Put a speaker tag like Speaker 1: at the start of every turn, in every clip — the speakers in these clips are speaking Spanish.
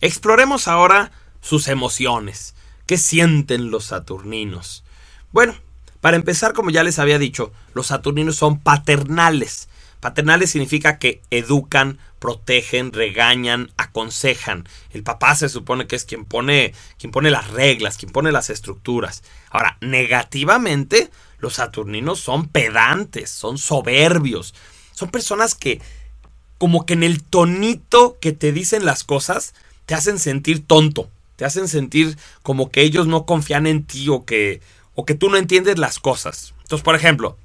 Speaker 1: Exploremos ahora sus emociones. ¿Qué sienten los saturninos? Bueno, para empezar, como ya les había dicho, los saturninos son paternales. Paternales significa que educan, protegen, regañan, aconsejan. El papá se supone que es quien pone, quien pone las reglas, quien pone las estructuras. Ahora, negativamente, los saturninos son pedantes, son soberbios. Son personas que, como que en el tonito que te dicen las cosas, te hacen sentir tonto. Te hacen sentir como que ellos no confían en ti o que, o que tú no entiendes las cosas. Entonces, por ejemplo,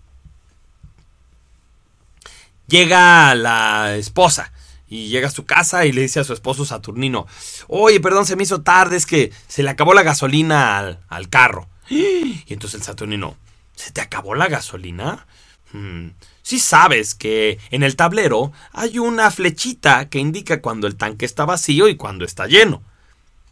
Speaker 1: llega la esposa y llega a su casa y le dice a su esposo Saturnino, oye, perdón, se me hizo tarde, es que se le acabó la gasolina al, carro. Y entonces el Saturnino, ¿se te acabó la gasolina? Si sabes que en el tablero hay una flechita que indica cuando el tanque está vacío y cuando está lleno.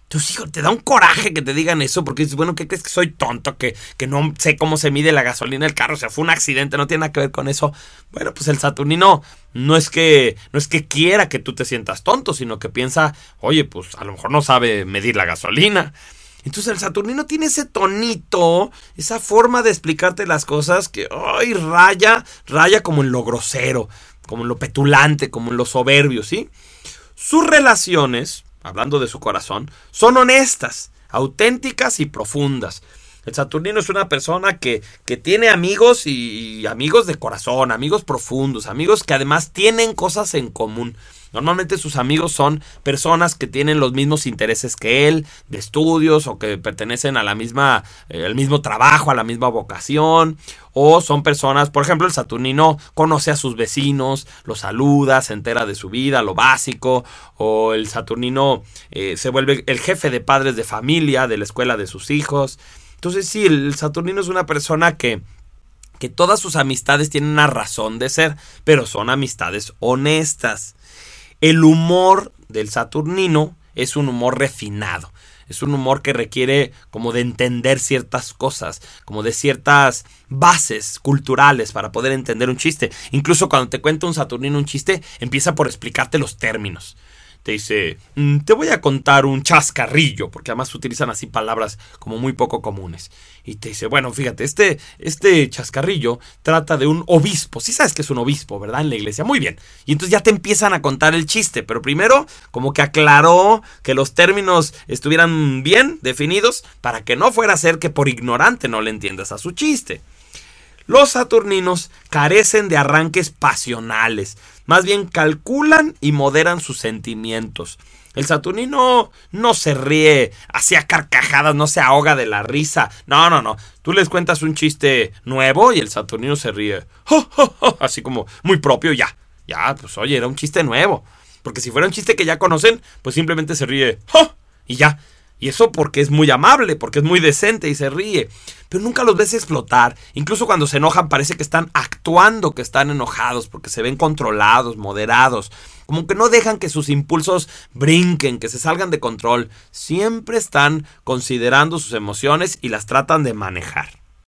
Speaker 1: Tus hijos, te da un coraje que te digan eso porque dices, bueno, ¿qué crees que soy tonto? Que, que no sé cómo se mide la gasolina del carro. O sea, fue un accidente, no tiene nada que ver con eso. Bueno, pues el Saturnino no es que, no es que quiera que tú te sientas tonto, sino que piensa, oye, pues a lo mejor no sabe medir la gasolina. Entonces el Saturnino tiene ese tonito, esa forma de explicarte las cosas que, ay, raya, raya como en lo grosero, como en lo petulante, como en lo soberbio, ¿sí? Sus relaciones hablando de su corazón, son honestas, auténticas y profundas. El Saturnino es una persona que, que, tiene amigos y amigos de corazón, amigos profundos, amigos que además tienen cosas en común. Normalmente sus amigos son personas que tienen los mismos intereses que él, de estudios o que pertenecen a la misma, eh, al mismo trabajo, a la misma vocación, o son personas, por ejemplo, el Saturnino conoce a sus vecinos, los saluda, se entera de su vida, lo básico, o el Saturnino eh, se vuelve el jefe de padres de familia de la escuela de sus hijos. Entonces sí, el Saturnino es una persona que que todas sus amistades tienen una razón de ser, pero son amistades honestas. El humor del Saturnino es un humor refinado. Es un humor que requiere como de entender ciertas cosas, como de ciertas bases culturales para poder entender un chiste. Incluso cuando te cuenta un Saturnino un chiste, empieza por explicarte los términos te dice, mm, te voy a contar un chascarrillo, porque además utilizan así palabras como muy poco comunes. Y te dice, bueno, fíjate, este, este chascarrillo trata de un obispo. Sí sabes que es un obispo, ¿verdad? En la iglesia. Muy bien. Y entonces ya te empiezan a contar el chiste, pero primero como que aclaró que los términos estuvieran bien definidos para que no fuera a ser que por ignorante no le entiendas a su chiste. Los saturninos carecen de arranques pasionales, más bien calculan y moderan sus sentimientos. El Saturnino no se ríe hacia carcajadas, no se ahoga de la risa. No, no, no. Tú les cuentas un chiste nuevo y el Saturnino se ríe. Así como muy propio, ya. Ya, pues oye, era un chiste nuevo. Porque si fuera un chiste que ya conocen, pues simplemente se ríe. Y ya. Y eso porque es muy amable, porque es muy decente y se ríe. Pero nunca los ves explotar. Incluso cuando se enojan parece que están actuando que están enojados, porque se ven controlados, moderados. Como que no dejan que sus impulsos brinquen, que se salgan de control. Siempre están considerando sus emociones y las tratan de manejar.